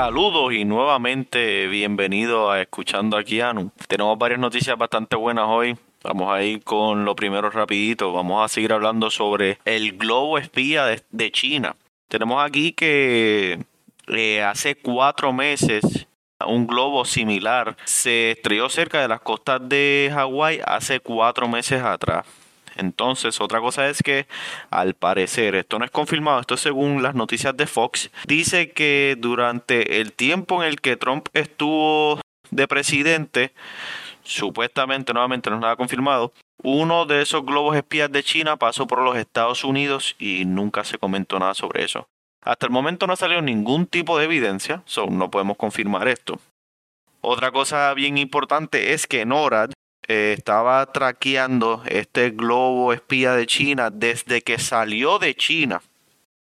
Saludos y nuevamente bienvenido a Escuchando aquí Anu. Tenemos varias noticias bastante buenas hoy. Vamos a ir con lo primero rapidito. Vamos a seguir hablando sobre el globo espía de, China. Tenemos aquí que eh, hace cuatro meses un globo similar se estrelló cerca de las costas de Hawái hace cuatro meses atrás. Entonces, otra cosa es que, al parecer, esto no es confirmado, esto es según las noticias de Fox, dice que durante el tiempo en el que Trump estuvo de presidente, supuestamente, nuevamente no es nada confirmado, uno de esos globos espías de China pasó por los Estados Unidos y nunca se comentó nada sobre eso. Hasta el momento no salió ningún tipo de evidencia, so no podemos confirmar esto. Otra cosa bien importante es que NORAD eh, estaba traqueando este globo espía de China desde que salió de China.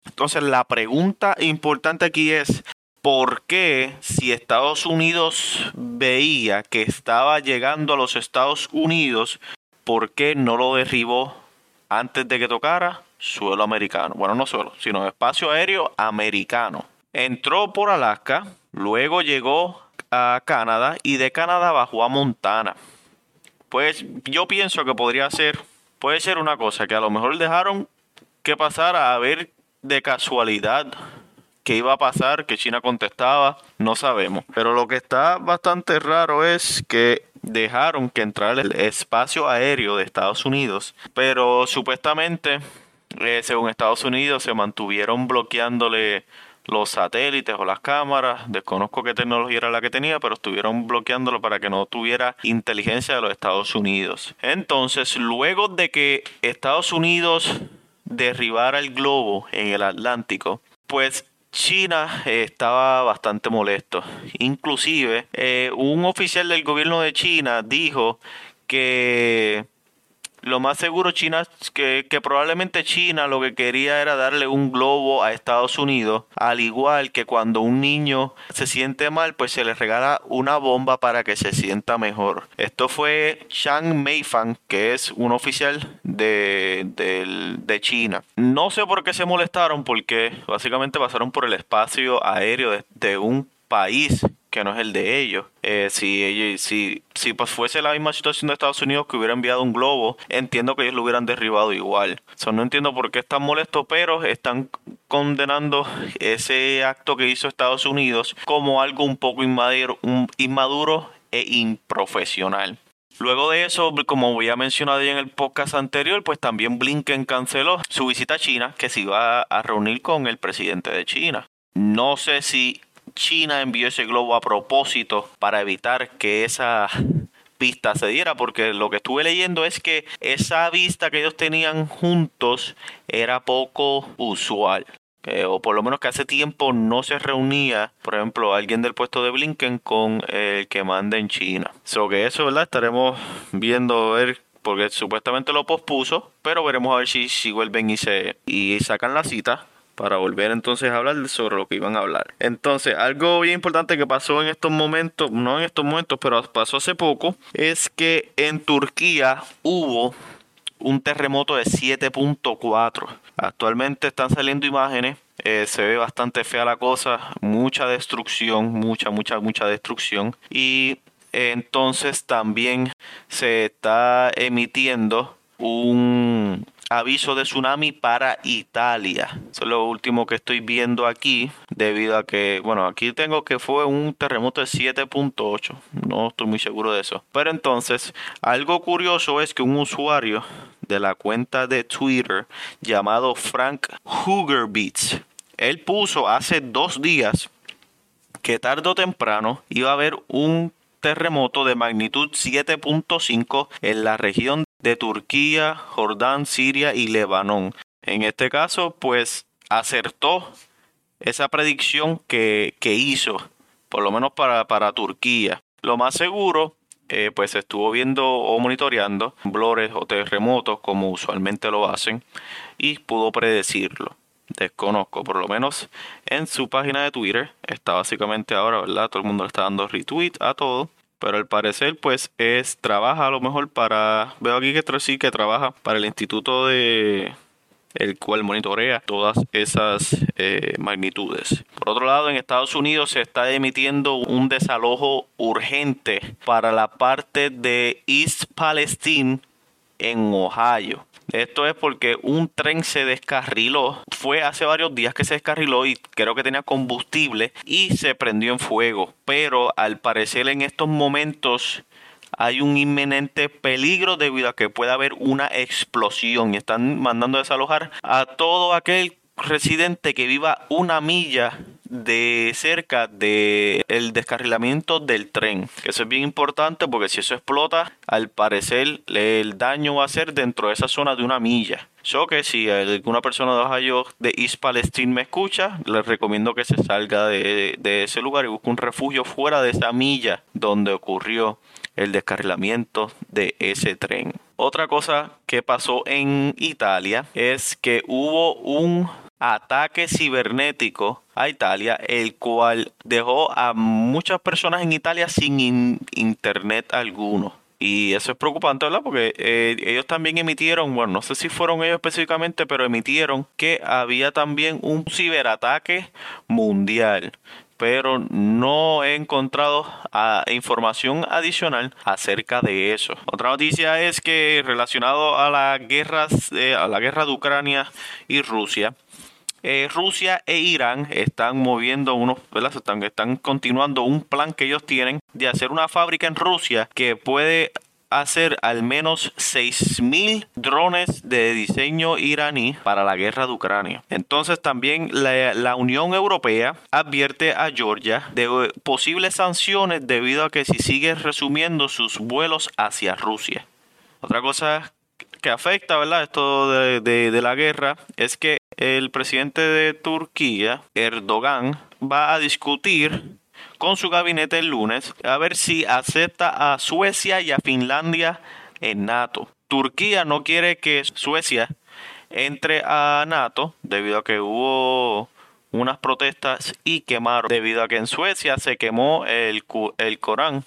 Entonces la pregunta importante aquí es, ¿por qué si Estados Unidos veía que estaba llegando a los Estados Unidos, por qué no lo derribó antes de que tocara suelo americano? Bueno, no suelo, sino espacio aéreo americano. Entró por Alaska, luego llegó a Canadá y de Canadá bajó a Montana. Pues yo pienso que podría ser, puede ser una cosa que a lo mejor dejaron que pasara a ver de casualidad qué iba a pasar, que China contestaba, no sabemos. Pero lo que está bastante raro es que dejaron que entrara el espacio aéreo de Estados Unidos, pero supuestamente, eh, según Estados Unidos, se mantuvieron bloqueándole los satélites o las cámaras. Desconozco qué tecnología era la que tenía, pero estuvieron bloqueándolo para que no tuviera inteligencia de los Estados Unidos. Entonces, luego de que Estados Unidos derribara el globo en el Atlántico, pues China estaba bastante molesto. Inclusive, eh, un oficial del gobierno de China dijo que lo más seguro China que, que probablemente China lo que quería era darle un globo a Estados Unidos, al igual que cuando un niño se siente mal, pues se le regala una bomba para que se sienta mejor. Esto fue Chang Meifang, que es un oficial de, de, China. No sé por qué se molestaron, porque básicamente pasaron por el espacio aéreo de un país que no es el de ellos. Eh, si si, si pues fuese la misma situación de Estados Unidos que hubiera enviado un globo, entiendo que ellos lo hubieran derribado igual. no entiendo por qué están molestos, pero están condenando ese acto que hizo Estados Unidos como algo un poco inmaduro, un, inmaduro e improfesional. Luego de eso, como había mencionado en el podcast anterior, pues también Blinken canceló su visita a China, que se iba a reunir con el presidente de China. No sé si China envió ese globo a propósito para evitar que esa pista se diera, porque lo que estuve leyendo es que esa vista que ellos tenían juntos era poco usual. o por lo menos que hace tiempo no se reunía, por ejemplo, alguien del puesto de Blinken con el que manda en China. So que eso, ¿verdad? Estaremos viendo ver porque supuestamente lo pospuso, pero veremos a ver si, si vuelven y se y sacan la cita para volver entonces a hablar sobre lo que iban a hablar. Entonces, algo bien importante que pasó en estos momentos, no en estos momentos, pero pasó hace poco, es que en Turquía hubo un terremoto de 7.4. Actualmente están saliendo imágenes, eh, se ve bastante fea la cosa, mucha destrucción, mucha, mucha, mucha destrucción. Y entonces también se está emitiendo un aviso de tsunami para Italia. Eso es lo último que estoy viendo aquí, debido a que, bueno, aquí tengo que fue un terremoto de 7.8. No estoy muy seguro de eso. Pero entonces, algo curioso es que un usuario de la cuenta de Twitter llamado Frank Beats, él puso hace dos días que tarde o temprano iba a haber un terremoto de magnitud 7.5 en la región de Turquía, Jordán, Siria y Lebanón. En este caso, pues acertó esa predicción que, hizo, por lo menos para, para Turquía. Lo más seguro, eh, pues estuvo viendo o monitoreando temblores o terremotos como usualmente lo hacen y pudo predecirlo. Desconozco, por lo menos en su página de Twitter está básicamente ahora, ¿verdad? Todo el mundo le está dando retweet a todo pero al parecer pues es trabaja a lo mejor para veo aquí que sí que trabaja para el Instituto de el cual monitorea todas esas eh, magnitudes. Por otro lado, en Estados Unidos se está emitiendo un desalojo urgente para la parte de East Palestine en Ohio. Esto es porque un tren se descarriló. Fue hace varios días que se descarriló y creo que tenía combustible y se prendió en fuego. Pero al parecer en estos momentos hay un inminente peligro debido a que puede haber una explosión y están mandando a desalojar a todo aquel residente que viva una milla de cerca del el descarrilamiento del tren. Eso es bien importante porque si eso explota, al parecer el daño va a ser dentro de esa zona de una milla. Yo que si alguna persona de Ohio de East Palestine me escucha, les recomiendo que se salga de, de ese lugar y busque un refugio fuera de esa milla donde ocurrió el descarrilamiento de ese tren. Otra cosa que pasó en Italia es que hubo un ataque cibernético a Italia, el cual dejó a muchas personas en Italia sin internet alguno. Y eso es preocupante, ¿verdad? Porque eh, ellos también emitieron, bueno, no sé si fueron ellos específicamente, pero emitieron que había también un ciberataque mundial pero no he encontrado ah, información adicional acerca de eso. Otra noticia es que relacionado a las guerras, eh, a la guerra de Ucrania y Rusia, eh, Rusia e Irán están moviendo unos, están continuando un plan que ellos tienen de hacer una fábrica en Rusia que puede hacer al menos 6.000 drones de diseño iraní para la guerra de Ucrania. Entonces también la, Unión Europea advierte a Georgia de posibles sanciones debido a que si sigue resumiendo sus vuelos hacia Rusia. Otra cosa que afecta, ¿verdad? Esto de, la guerra es que el presidente de Turquía, Erdogan, va a discutir con su gabinete el lunes a ver si acepta a Suecia y a Finlandia en NATO. Turquía no quiere que Suecia entre a NATO debido a que hubo unas protestas y quemaron debido a que en Suecia se quemó el, el Corán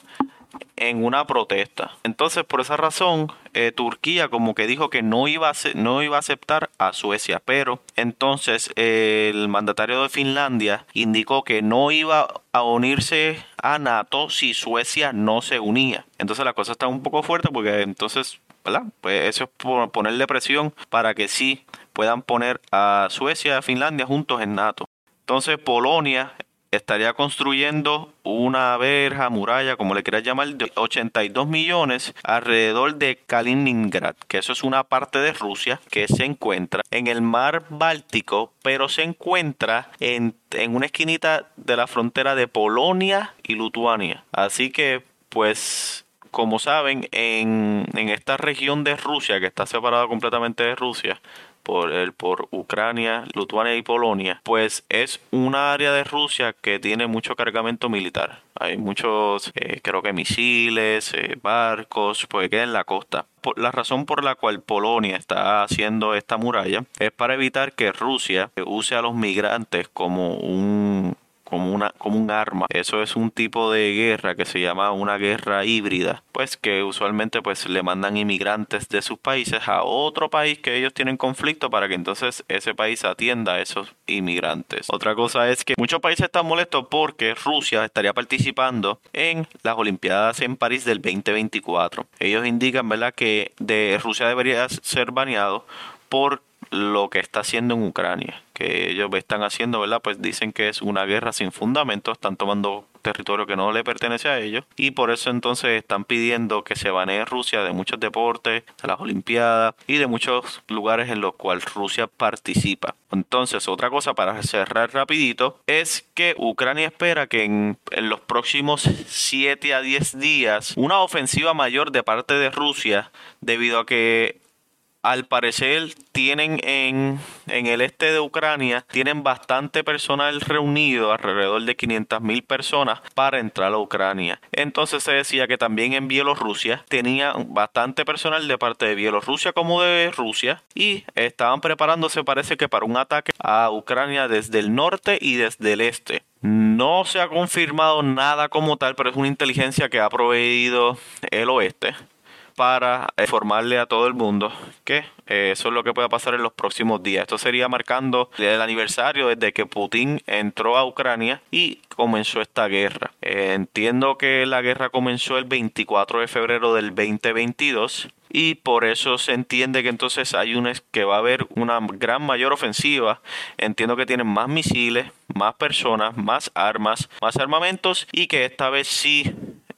en una protesta. Entonces, por esa razón, eh, Turquía como que dijo que no iba, a no iba a aceptar a Suecia, pero entonces el mandatario de Finlandia indicó que no iba a unirse a NATO si Suecia no se unía. Entonces la cosa está un poco fuerte porque entonces, ¿verdad? Pues eso es ponerle presión para que sí puedan poner a Suecia y a Finlandia juntos en NATO. Entonces Polonia estaría construyendo una verja, muralla, como le quieras llamar, de 82 millones alrededor de Kaliningrad, que eso es una parte de Rusia que se encuentra en el mar Báltico, pero se encuentra en, en una esquinita de la frontera de Polonia y Lituania. Así que, pues, como saben, en, en esta región de Rusia, que está separada completamente de Rusia, por, el, por Ucrania, Lituania y Polonia, pues es un área de Rusia que tiene mucho cargamento militar. Hay muchos, eh, creo que misiles, eh, barcos, pues queda en la costa. la razón por la cual Polonia está haciendo esta muralla es para evitar que Rusia use a los migrantes como un como, una, como un arma. Eso es un tipo de guerra que se llama una guerra híbrida, pues que usualmente pues le mandan inmigrantes de sus países a otro país que ellos tienen conflicto para que entonces ese país atienda a esos inmigrantes. Otra cosa es que muchos países están molestos porque Rusia estaría participando en las Olimpiadas en París del 2024. Ellos indican, ¿verdad?, que de Rusia debería ser baneado por lo que está haciendo en Ucrania, que ellos están haciendo, ¿verdad? Pues dicen que es una guerra sin fundamento, están tomando territorio que no le pertenece a ellos y por eso entonces están pidiendo que se banee Rusia de muchos deportes, de las Olimpiadas y de muchos lugares en los cuales Rusia participa. Entonces, otra cosa para cerrar rapidito es que Ucrania espera que en, en los próximos 7 a 10 días una ofensiva mayor de parte de Rusia debido a que al parecer tienen en, en, el este de Ucrania, tienen bastante personal reunido, alrededor de 500 mil personas, para entrar a Ucrania. Entonces se decía que también en Bielorrusia tenía bastante personal de parte de Bielorrusia como de Rusia y estaban preparándose parece que para un ataque a Ucrania desde el norte y desde el este. No se ha confirmado nada como tal, pero es una inteligencia que ha proveído el oeste para informarle a todo el mundo que eh, eso es lo que puede pasar en los próximos días. Esto sería marcando el aniversario desde que Putin entró a Ucrania y comenzó esta guerra. Eh, entiendo que la guerra comenzó el 24 de febrero del 2022 y por eso se entiende que entonces hay un, que va a haber una gran mayor ofensiva. Entiendo que tienen más misiles, más personas, más armas, más armamentos y que esta vez sí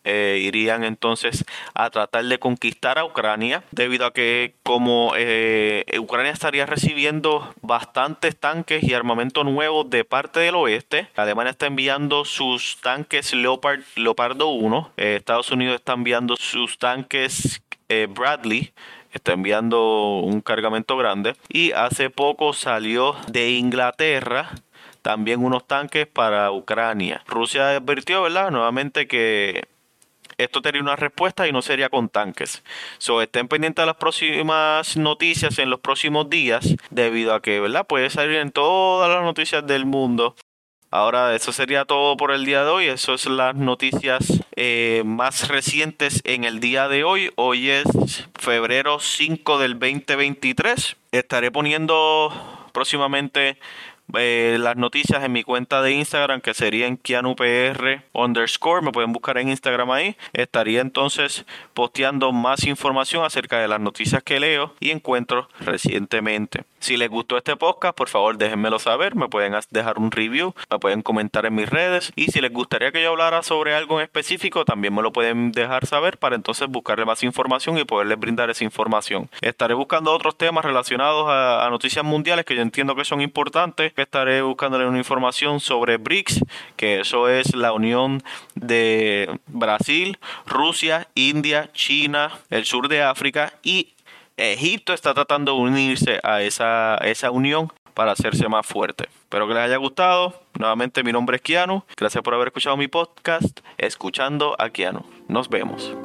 eh, irían entonces a tratar de conquistar a Ucrania debido a que como eh, Ucrania estaría recibiendo bastantes tanques y armamento nuevo de parte del oeste, Alemania está enviando sus tanques Leopard, Leopardo 1, eh, Estados Unidos está enviando sus tanques Bradley está enviando un cargamento grande y hace poco salió de Inglaterra también unos tanques para Ucrania. Rusia advirtió, ¿verdad? Nuevamente que esto tendría una respuesta y no sería con tanques. So, estén pendientes de las próximas noticias en los próximos días, debido a que, ¿verdad? Puede salir en todas las noticias del mundo. Ahora, eso sería todo por el día de hoy. Eso es las noticias eh, más recientes en el día de hoy. Hoy es febrero 5 del 2023. Estaré poniendo próximamente eh, las noticias en mi cuenta de Instagram que sería en KianuPR underscore. Me pueden buscar en Instagram ahí. Estaría entonces posteando más información acerca de las noticias que leo y encuentro recientemente. Si les gustó este podcast, por favor déjenmelo saber. Me pueden dejar un review, me pueden comentar en mis redes. Y si les gustaría que yo hablara sobre algo en específico, también me lo pueden dejar saber para entonces buscarle más información y poderles brindar esa información. Estaré buscando otros temas relacionados a, noticias mundiales que yo entiendo que son importantes estaré buscándole una información sobre BRICS, que eso es la unión de Brasil, Rusia, India, China, el sur de África y Egipto está tratando de unirse a esa, esa unión para hacerse más fuerte. Espero que les haya gustado. Nuevamente mi nombre es Kiano. Gracias por haber escuchado mi podcast, Escuchando a Kiano. Nos vemos.